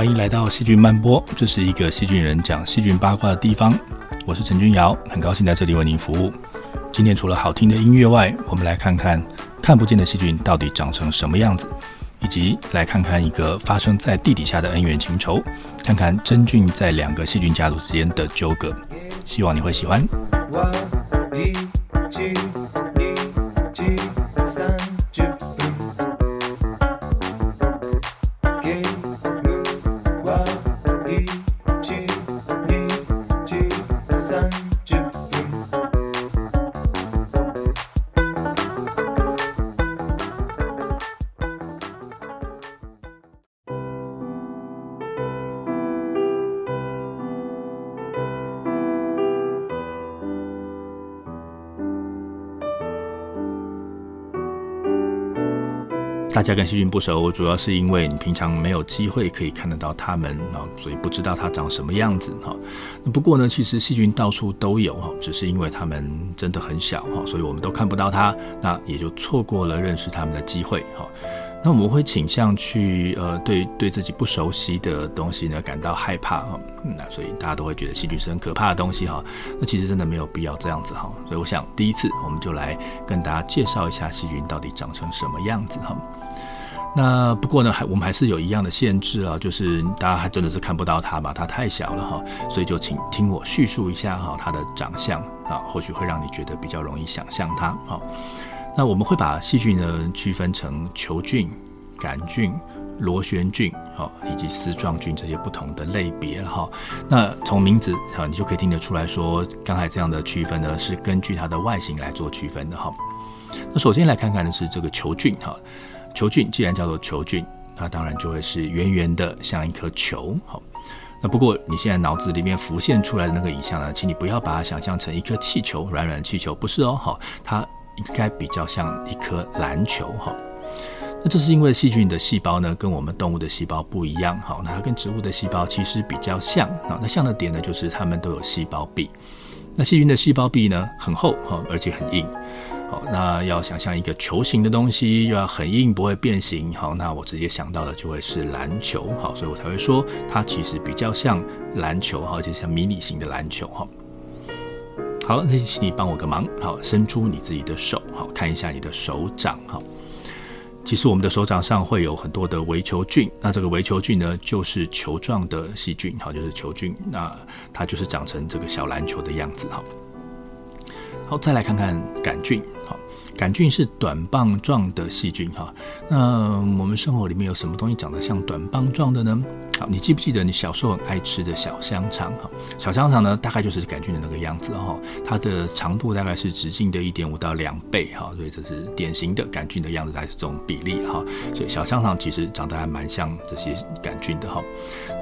欢迎来到细菌漫播，这是一个细菌人讲细菌八卦的地方。我是陈君瑶，很高兴在这里为您服务。今天除了好听的音乐外，我们来看看看不见的细菌到底长成什么样子，以及来看看一个发生在地底下的恩怨情仇，看看真菌在两个细菌家族之间的纠葛。希望你会喜欢。大家跟细菌不熟，主要是因为你平常没有机会可以看得到它们啊，所以不知道它长什么样子哈。那不过呢，其实细菌到处都有哈，只是因为它们真的很小哈，所以我们都看不到它，那也就错过了认识它们的机会哈。那我们会倾向去呃对对自己不熟悉的东西呢感到害怕哈，那所以大家都会觉得细菌是很可怕的东西哈。那其实真的没有必要这样子哈。所以我想第一次我们就来跟大家介绍一下细菌到底长成什么样子哈。那不过呢，还我们还是有一样的限制啊，就是大家还真的是看不到它吧，它太小了哈，所以就请听我叙述一下哈它的长相啊，或许会让你觉得比较容易想象它哈。那我们会把细菌呢区分成球菌、杆菌、螺旋菌哈，以及丝状菌这些不同的类别哈。那从名字哈，你就可以听得出来说，刚才这样的区分呢是根据它的外形来做区分的哈。那首先来看看的是这个球菌哈。球菌既然叫做球菌，那当然就会是圆圆的，像一颗球。好，那不过你现在脑子里面浮现出来的那个影像呢，请你不要把它想象成一颗气球，软软的气球，不是哦。好，它应该比较像一颗篮球。哈，那这是因为细菌的细胞呢，跟我们动物的细胞不一样。好，那它跟植物的细胞其实比较像。啊，那像的点呢，就是它们都有细胞壁。那细菌的细胞壁呢，很厚哈，而且很硬。好，那要想象一个球形的东西，又要很硬，不会变形。好，那我直接想到的就会是篮球。好，所以我才会说它其实比较像篮球，而且像迷你型的篮球。哈，好，那请你帮我个忙。好，伸出你自己的手，好看一下你的手掌。哈，其实我们的手掌上会有很多的微球菌。那这个微球菌呢，就是球状的细菌。好，就是球菌。那它就是长成这个小篮球的样子。哈。好，再来看看杆菌。好，杆菌是短棒状的细菌。哈，那我们生活里面有什么东西长得像短棒状的呢？好，你记不记得你小时候很爱吃的小香肠？哈，小香肠呢，大概就是杆菌的那个样子。哈，它的长度大概是直径的一点五到两倍。哈，所以这是典型的杆菌的样子，大概是这种比例。哈，所以小香肠其实长得还蛮像这些杆菌的。哈，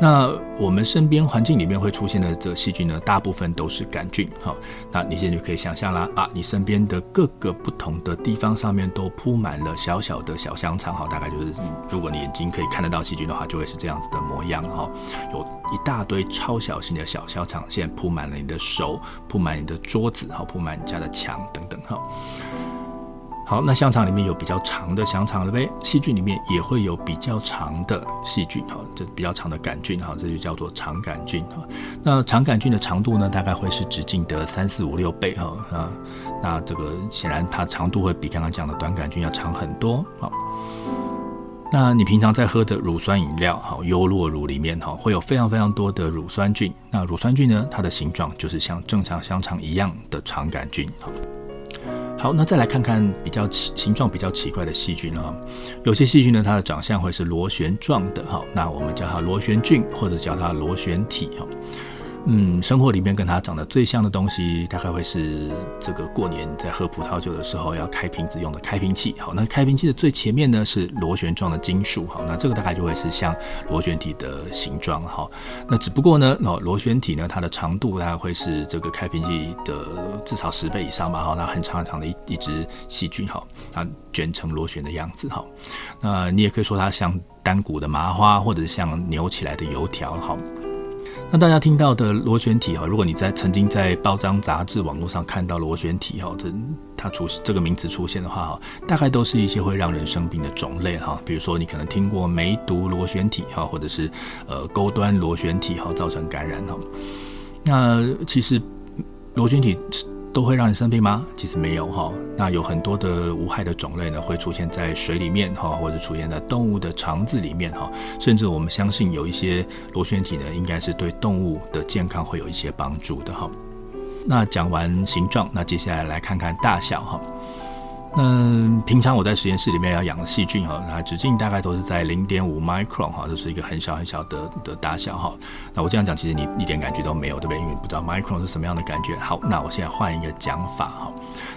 那我们身边环境里面会出现的这细菌呢，大部分都是杆菌。哈，那你现在就可以想象啦，啊，你身边的各个不同的的地方上面都铺满了小小的小香肠。哈，大概就是如果你眼睛可以看得到细菌的话，就会是这样子的模样。哈，有一大堆超小型的小香肠现在铺满了你的手，铺满你的桌子，哈，铺满你家的墙等等哈。好，那香肠里面有比较长的香肠了呗，细菌里面也会有比较长的细菌哈，这比较长的杆菌哈，这就叫做长杆菌哈。那长杆菌的长度呢，大概会是直径的三四五六倍哈啊，那这个显然它长度会比刚刚讲的短杆菌要长很多好。那你平常在喝的乳酸饮料，哈，优酪乳里面哈，会有非常非常多的乳酸菌。那乳酸菌呢，它的形状就是像正常香肠一样的肠杆菌。好，好那再来看看比较奇形状比较奇怪的细菌哈。有些细菌呢，它的长相会是螺旋状的哈，那我们叫它螺旋菌，或者叫它螺旋体哈。嗯，生活里面跟它长得最像的东西，大概会是这个过年在喝葡萄酒的时候要开瓶子用的开瓶器。好，那开瓶器的最前面呢是螺旋状的金属。好，那这个大概就会是像螺旋体的形状。好，那只不过呢，哦，螺旋体呢，它的长度大概会是这个开瓶器的至少十倍以上吧。好，那很长很长的一一只细菌。好，它卷成螺旋的样子。好，那你也可以说它像单股的麻花，或者是像扭起来的油条。好。那大家听到的螺旋体哈，如果你在曾经在报章杂志、网络上看到螺旋体哈，这它出这个名词出现的话哈，大概都是一些会让人生病的种类哈，比如说你可能听过梅毒螺旋体哈，或者是呃钩端螺旋体哈，造成感染哈。那其实螺旋体。都会让你生病吗？其实没有哈。那有很多的无害的种类呢，会出现在水里面哈，或者出现在动物的肠子里面哈。甚至我们相信有一些螺旋体呢，应该是对动物的健康会有一些帮助的哈。那讲完形状，那接下来来看看大小哈。那平常我在实验室里面要养的细菌哈，那直径大概都是在零点五 micron 哈，就是一个很小很小的的大小哈。那我这样讲，其实你一点感觉都没有，对不对？因为不知道 micron 是什么样的感觉。好，那我现在换一个讲法哈。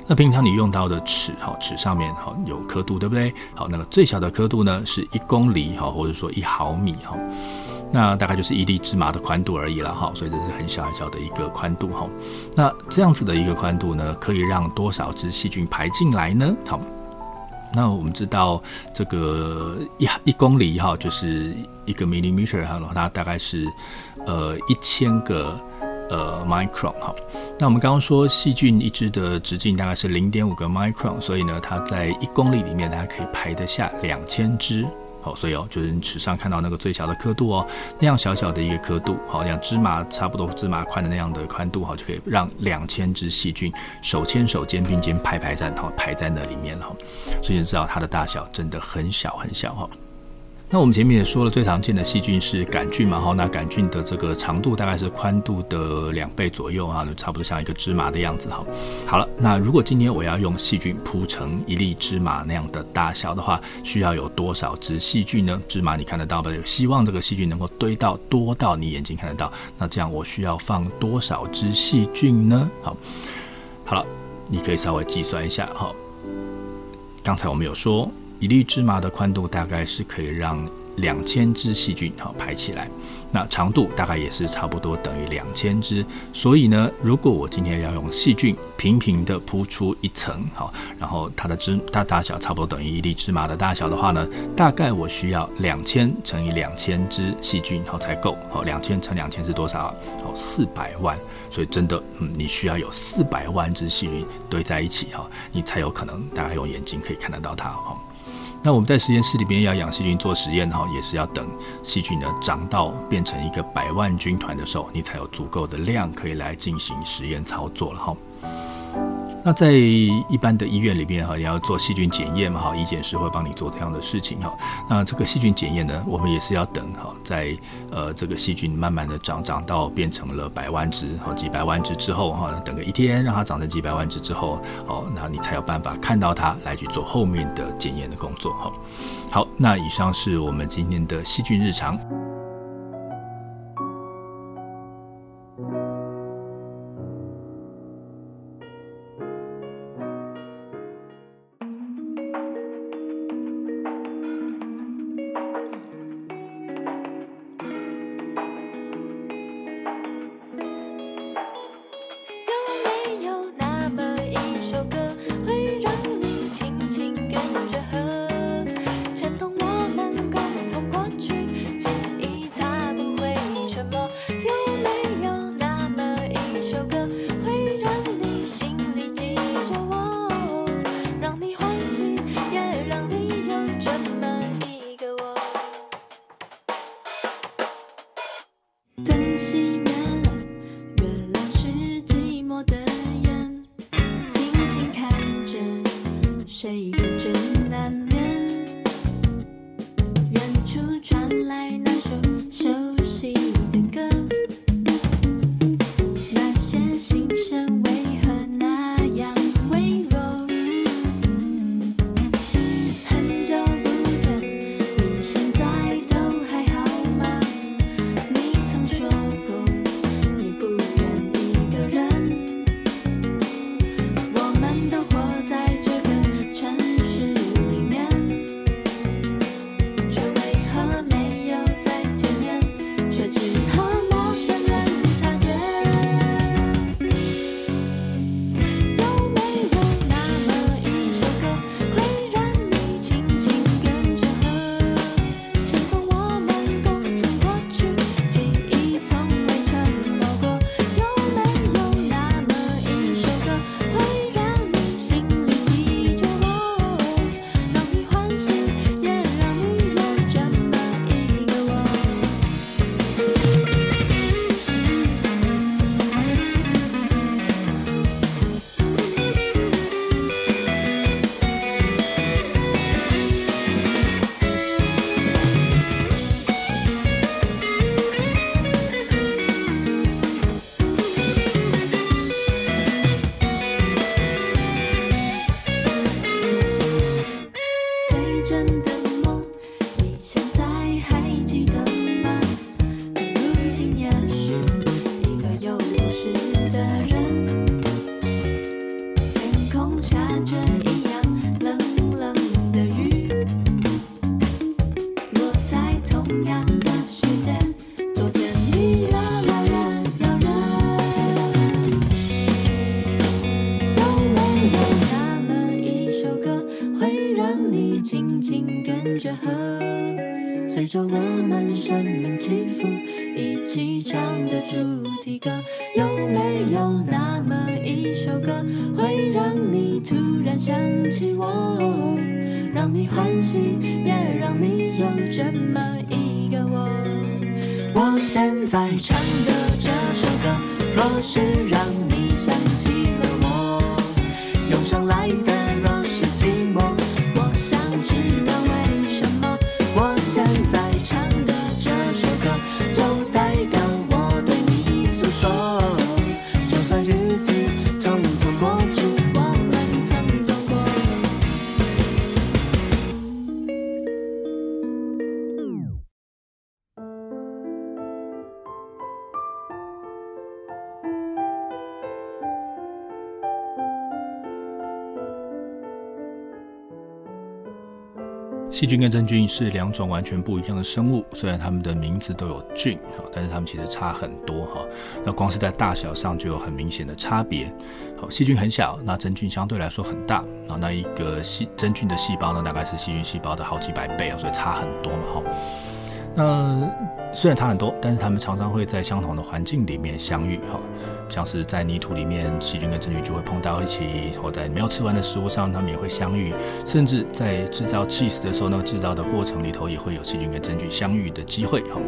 那平常你用到的尺哈，尺上面哈有刻度，对不对？好，那个最小的刻度呢是一公里哈，或者说一毫米哈。那大概就是一粒芝麻的宽度而已了哈，所以这是很小很小的一个宽度哈。那这样子的一个宽度呢，可以让多少只细菌排进来呢？好，那我们知道这个一一公里哈，就是一个 millimeter 哈，它大概是呃一千个呃 micron 哈。那我们刚刚说细菌一只的直径大概是零点五个 micron，所以呢，它在一公里里面它可以排得下两千只。好，所以哦，就是你尺上看到那个最小的刻度哦，那样小小的一个刻度，好像芝麻差不多芝麻宽的那样的宽度，哈，就可以让两千只细菌手牵手、肩并肩排排站，好，排在那里面哈，所以你知道它的大小真的很小很小哈。那我们前面也说了，最常见的细菌是杆菌嘛，哈，那杆菌的这个长度大概是宽度的两倍左右啊，就差不多像一个芝麻的样子哈。好了，那如果今天我要用细菌铺成一粒芝麻那样的大小的话，需要有多少只细菌呢？芝麻你看得到吧？希望这个细菌能够堆到多到你眼睛看得到，那这样我需要放多少只细菌呢？好，好了，你可以稍微计算一下哈。刚才我们有说。一粒芝麻的宽度大概是可以让两千只细菌哈排起来，那长度大概也是差不多等于两千只。所以呢，如果我今天要用细菌平平的铺出一层好，然后它的芝它大小差不多等于一粒芝麻的大小的话呢，大概我需要两千乘以两千只细菌然后才够。好，两千乘两千是多少？好，四百万。所以真的，嗯，你需要有四百万只细菌堆在一起哈，你才有可能大概用眼睛可以看得到它哈。那我们在实验室里边要养细菌做实验哈，也是要等细菌呢长到变成一个百万军团的时候，你才有足够的量可以来进行实验操作了哈。那在一般的医院里面哈，你要做细菌检验嘛哈，医检师会帮你做这样的事情哈。那这个细菌检验呢，我们也是要等哈，在呃这个细菌慢慢的长长到变成了百万只好几百万只之后哈，等个一天让它长成几百万只之后哦，那你才有办法看到它来去做后面的检验的工作哈。好，那以上是我们今天的细菌日常。牵让你欢喜，也让你有这么一个我？我现在唱的这首歌，若是让你想起了我，涌上来的细菌跟真菌是两种完全不一样的生物，虽然它们的名字都有菌哈，但是它们其实差很多哈。那光是在大小上就有很明显的差别。好，细菌很小，那真菌相对来说很大啊。那一个细真菌的细胞呢，大概是细菌细胞的好几百倍啊，所以差很多嘛哈。那虽然差很多，但是它们常常会在相同的环境里面相遇哈，像是在泥土里面，细菌跟真菌就会碰到一起，或在没有吃完的食物上，它们也会相遇，甚至在制造 cheese 的时候呢，制造的过程里头也会有细菌跟真菌相遇的机会哈。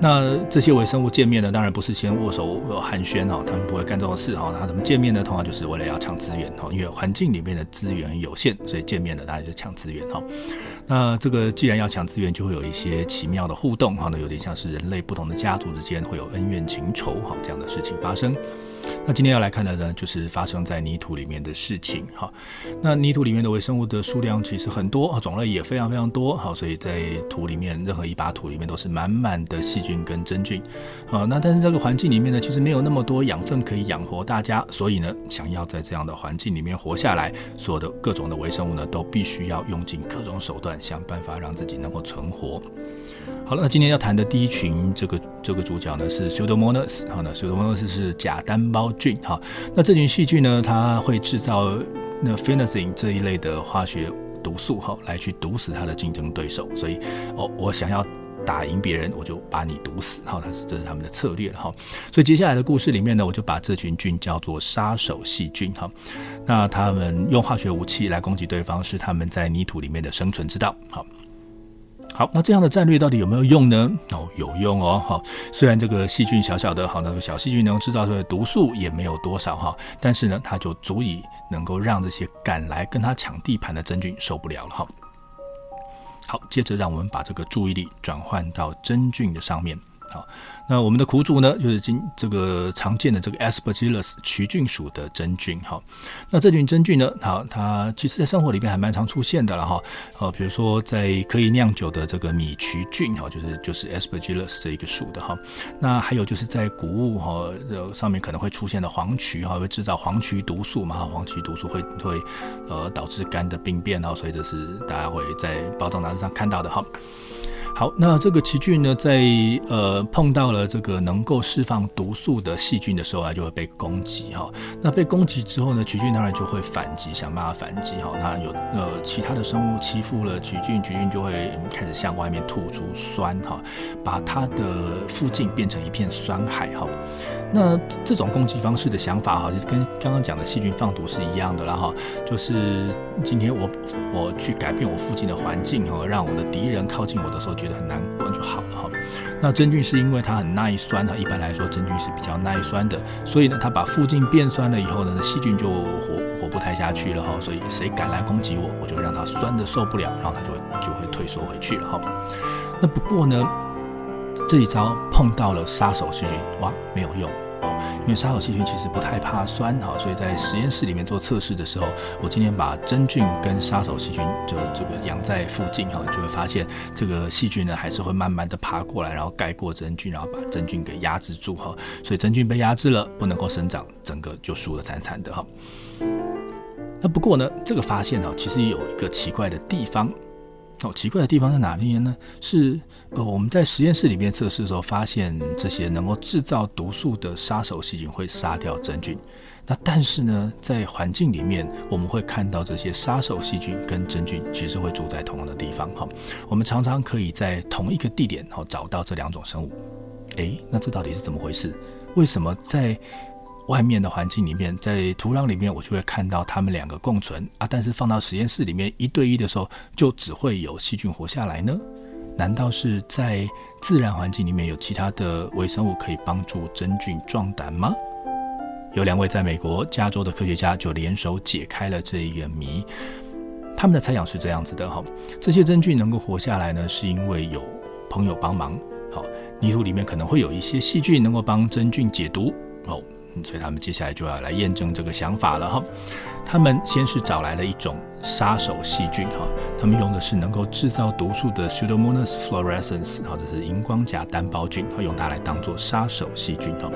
那这些微生物见面呢，当然不是先握手寒暄哈，他们不会干这种事哈。那他们见面呢，通常就是为了要抢资源哈，因为环境里面的资源有限，所以见面了大家就抢资源哈。那这个既然要抢资源，就会有一些奇妙的互动哈，那有点像是人类不同的家族之间会有恩怨情仇哈这样的事情发生。那今天要来看的呢，就是发生在泥土里面的事情哈。那泥土里面的微生物的数量其实很多，种类也非常非常多，好，所以在土里面任何一把土里面都是满满的细菌跟真菌，啊，那但是这个环境里面呢，其实没有那么多养分可以养活大家，所以呢，想要在这样的环境里面活下来，所有的各种的微生物呢，都必须要用尽各种手段，想办法让自己能够存活。好了，那今天要谈的第一群这个这个主角呢是 Pseudomonas，好，那 Pseudomonas 是假单胞菌，哈，那这群细菌呢，它会制造那 p h e n o x i n 这一类的化学毒素，哈，来去毒死它的竞争对手，所以哦，我想要打赢别人，我就把你毒死，哈，它是这是他们的策略，哈，所以接下来的故事里面呢，我就把这群菌叫做杀手细菌，哈，那他们用化学武器来攻击对方，是他们在泥土里面的生存之道，好。好，那这样的战略到底有没有用呢？哦，有用哦，哈。虽然这个细菌小小的，好，那个小细菌能制造出来的毒素也没有多少哈，但是呢，它就足以能够让这些赶来跟它抢地盘的真菌受不了了哈。好，接着让我们把这个注意力转换到真菌的上面。好，那我们的苦主呢，就是今这个常见的这个 Aspergillus 曲菌属的真菌。哈，那这群真菌呢，好，它其实在生活里面还蛮常出现的了哈。呃，比如说在可以酿酒的这个米曲菌，哈，就是就是 Aspergillus 这一个属的哈。那还有就是在谷物哈上面可能会出现的黄曲哈，会制造黄曲毒素嘛，黄曲毒素会会呃导致肝的病变哈，所以这是大家会在包装杂志上看到的哈。好那这个奇菌呢，在呃碰到了这个能够释放毒素的细菌的时候啊，就会被攻击哈。那被攻击之后呢，奇菌当然就会反击，想办法反击哈。那有呃其他的生物欺负了奇菌，奇菌就会开始向外面吐出酸哈，把它的附近变成一片酸海哈。那这种攻击方式的想法哈，就是跟刚刚讲的细菌放毒是一样的啦哈。就是今天我我去改变我附近的环境哈，让我的敌人靠近我的时候觉得很难过就好了哈。那真菌是因为它很耐酸哈，一般来说真菌是比较耐酸的，所以呢，它把附近变酸了以后呢，细菌就活活不太下去了哈。所以谁敢来攻击我，我就让它酸的受不了，然后它就就会退缩回去了哈。那不过呢，这一招碰到了杀手细菌，哇，没有用。因为杀手细菌其实不太怕酸哈，所以在实验室里面做测试的时候，我今天把真菌跟杀手细菌就这个养在附近哈，就会发现这个细菌呢还是会慢慢的爬过来，然后盖过真菌，然后把真菌给压制住哈，所以真菌被压制了，不能够生长，整个就输得惨惨的哈。那不过呢，这个发现哦，其实有一个奇怪的地方。哦，奇怪的地方在哪边呢？是呃，我们在实验室里面测试的时候，发现这些能够制造毒素的杀手细菌会杀掉真菌，那但是呢，在环境里面，我们会看到这些杀手细菌跟真菌其实会住在同样的地方哈。我们常常可以在同一个地点哈找到这两种生物。诶，那这到底是怎么回事？为什么在外面的环境里面，在土壤里面，我就会看到它们两个共存啊？但是放到实验室里面一对一的时候，就只会有细菌活下来呢？难道是在自然环境里面有其他的微生物可以帮助真菌壮胆吗？有两位在美国加州的科学家就联手解开了这一个谜。他们的猜想是这样子的哈，这些真菌能够活下来呢，是因为有朋友帮忙。好，泥土里面可能会有一些细菌能够帮真菌解毒。哦。所以他们接下来就要来验证这个想法了哈。他们先是找来了一种杀手细菌哈，他们用的是能够制造毒素的 Pseudomonas fluorescens，或者是荧光甲单胞菌，用它来当做杀手细菌哈。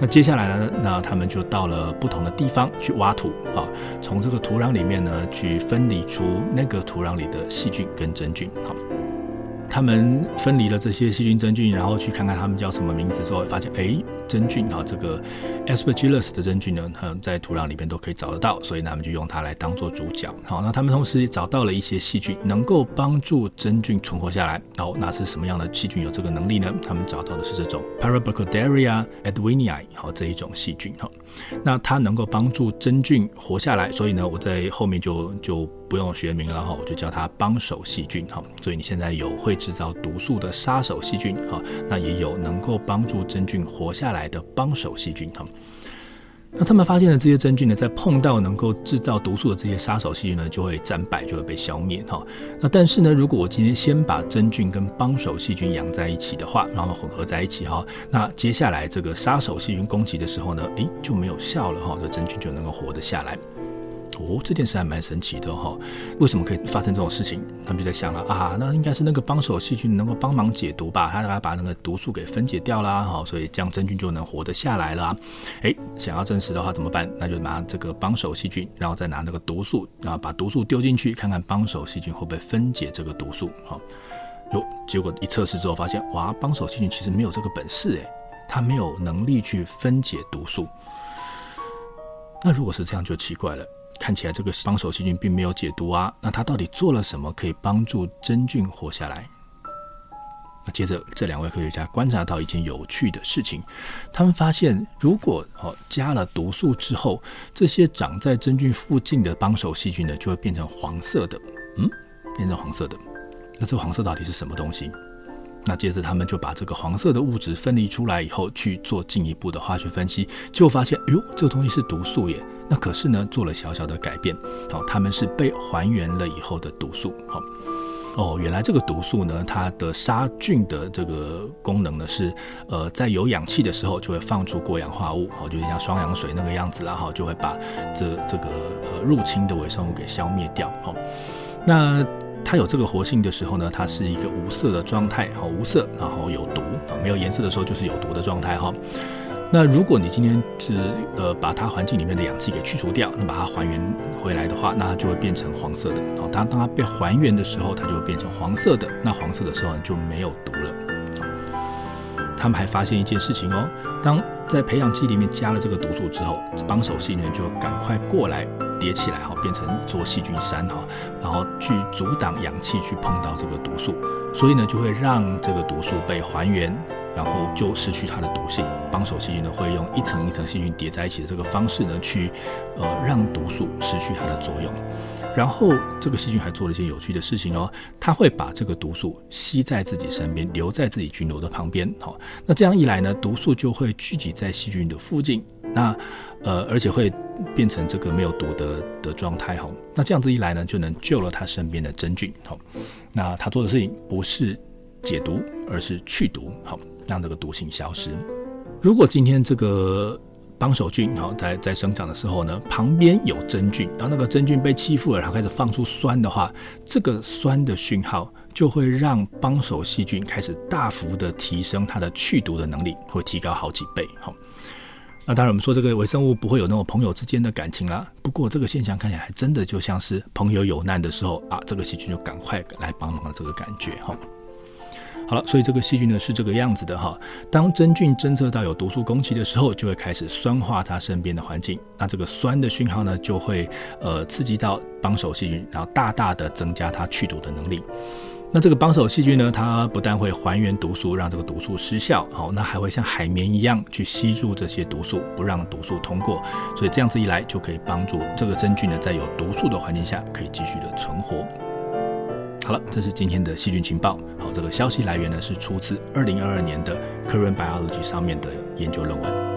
那接下来呢，那他们就到了不同的地方去挖土啊，从这个土壤里面呢去分离出那个土壤里的细菌跟真菌哈。他们分离了这些细菌真菌，然后去看看它们叫什么名字之后，发现哎，真菌哈，这个 Aspergillus 的真菌呢，它，在土壤里面都可以找得到，所以他们就用它来当做主角。好，那他们同时也找到了一些细菌，能够帮助真菌存活下来。好，那是什么样的细菌有这个能力呢？他们找到的是这种 Parabacteria edwinii，好这一种细菌哈，那它能够帮助真菌活下来，所以呢，我在后面就就。不用学名了哈，我就叫它帮手细菌哈。所以你现在有会制造毒素的杀手细菌哈，那也有能够帮助真菌活下来的帮手细菌哈。那他们发现的这些真菌呢，在碰到能够制造毒素的这些杀手细菌呢，就会战败，就会被消灭哈。那但是呢，如果我今天先把真菌跟帮手细菌养在一起的话，然后混合在一起哈，那接下来这个杀手细菌攻击的时候呢，诶，就没有效了哈，这真菌就能够活得下来。哦，这件事还蛮神奇的哈，为什么可以发生这种事情？他们就在想了啊，那应该是那个帮手细菌能够帮忙解毒吧，他他把那个毒素给分解掉啦，哈，所以这样真菌就能活得下来了。哎，想要证实的话怎么办？那就拿这个帮手细菌，然后再拿那个毒素，然后把毒素丢进去，看看帮手细菌会不会分解这个毒素。哈，哟，结果一测试之后发现，哇，帮手细菌其实没有这个本事，哎，它没有能力去分解毒素。那如果是这样，就奇怪了。看起来这个帮手细菌并没有解毒啊，那它到底做了什么可以帮助真菌活下来？那接着这两位科学家观察到一件有趣的事情，他们发现如果哦加了毒素之后，这些长在真菌附近的帮手细菌呢就会变成黄色的，嗯，变成黄色的。那这黄色到底是什么东西？那接着他们就把这个黄色的物质分离出来以后去做进一步的化学分析，就发现，哎呦，这个东西是毒素耶。那可是呢，做了小小的改变，好，他们是被还原了以后的毒素，好，哦，原来这个毒素呢，它的杀菌的这个功能呢是，呃，在有氧气的时候就会放出过氧化物，好，就像双氧水那个样子然后就会把这这个呃入侵的微生物给消灭掉，好，那它有这个活性的时候呢，它是一个无色的状态，哈，无色，然后有毒，啊，没有颜色的时候就是有毒的状态，哈。那如果你今天是呃把它环境里面的氧气给去除掉，那把它还原回来的话，那它就会变成黄色的。哦，当当它被还原的时候，它就会变成黄色的。那黄色的时候就没有毒了。他们还发现一件事情哦，当在培养基里面加了这个毒素之后，帮手细菌就赶快过来叠起来哈，变成做细菌山哈，然后去阻挡氧气去碰到这个毒素，所以呢就会让这个毒素被还原。然后就失去它的毒性。帮手细菌呢，会用一层一层细菌叠在一起的这个方式呢，去呃让毒素失去它的作用。然后这个细菌还做了一些有趣的事情哦，它会把这个毒素吸在自己身边，留在自己菌楼的旁边。好，那这样一来呢，毒素就会聚集在细菌的附近。那呃，而且会变成这个没有毒的的状态。哈，那这样子一来呢，就能救了他身边的真菌。哈，那他做的事情不是解毒，而是去毒。好。让这个毒性消失。如果今天这个帮手菌哈在在生长的时候呢，旁边有真菌，然后那个真菌被欺负了，然后开始放出酸的话，这个酸的讯号就会让帮手细菌开始大幅的提升它的去毒的能力，会提高好几倍。哈，那当然我们说这个微生物不会有那种朋友之间的感情啦。不过这个现象看起来还真的就像是朋友有难的时候啊，这个细菌就赶快来帮忙的这个感觉。哈。好了，所以这个细菌呢是这个样子的哈。当真菌侦测到有毒素攻击的时候，就会开始酸化它身边的环境。那这个酸的讯号呢，就会呃刺激到帮手细菌，然后大大的增加它去毒的能力。那这个帮手细菌呢，它不但会还原毒素，让这个毒素失效，好，那还会像海绵一样去吸入这些毒素，不让毒素通过。所以这样子一来，就可以帮助这个真菌呢，在有毒素的环境下，可以继续的存活。好了，这是今天的细菌情报。好，这个消息来源呢是出自二零二二年的 Current Biology 上面的研究论文。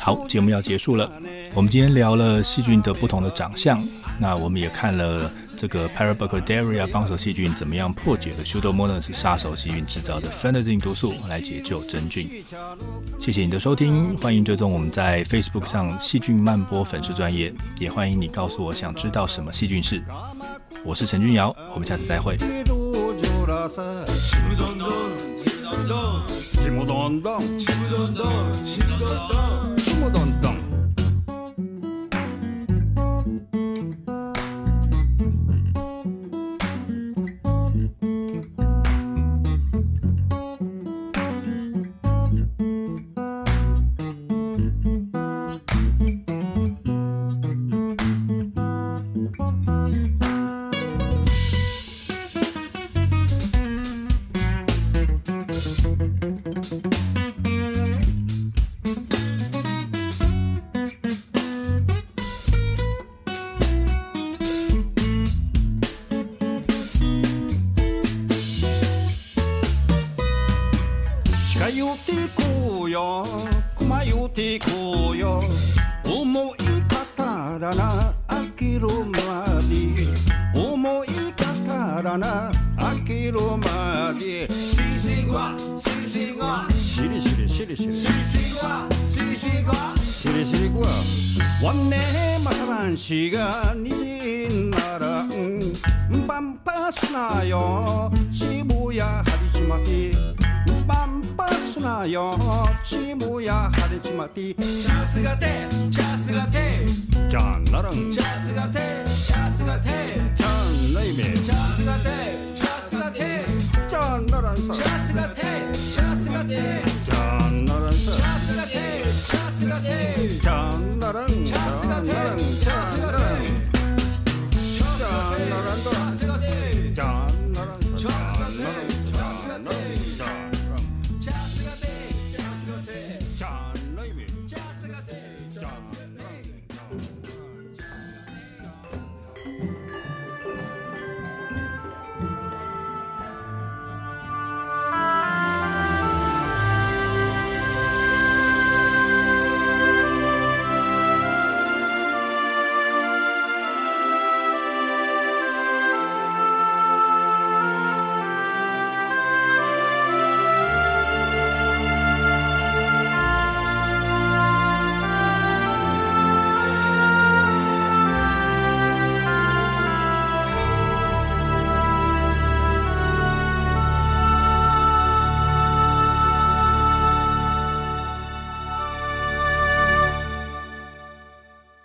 好，节目要结束了。我们今天聊了细菌的不同的长相，那我们也看了这个 Parabacteria 帮手细菌怎么样破解了 Pseudomonas 杀手细菌制造的 fantasy 毒素来解救真菌。谢谢你的收听，欢迎追踪我们在 Facebook 上“细菌慢播”粉丝专业，也欢迎你告诉我想知道什么细菌是。我是陈君尧，我们下次再会。近寄ってこうよ。まよってこうよ。思い語らな飽きるまで。思い語らな飽きるまで。シリシリゴアシリシリゴアシリシリシリシリシリシリゴアシリシリゴシリシリゴワンネマサランシガニならんバンパスなよ渋谷張り決まってすなよチームや晴れちまってチャンスがてチャンスがてチャンナランチャンスがてチャンスがてチャンレイメチャンスがてチャンスがてチャンナランさチャンスがてチャンスがてチャンナランさチャンスがてチャンスがてチャンナランチャンスがて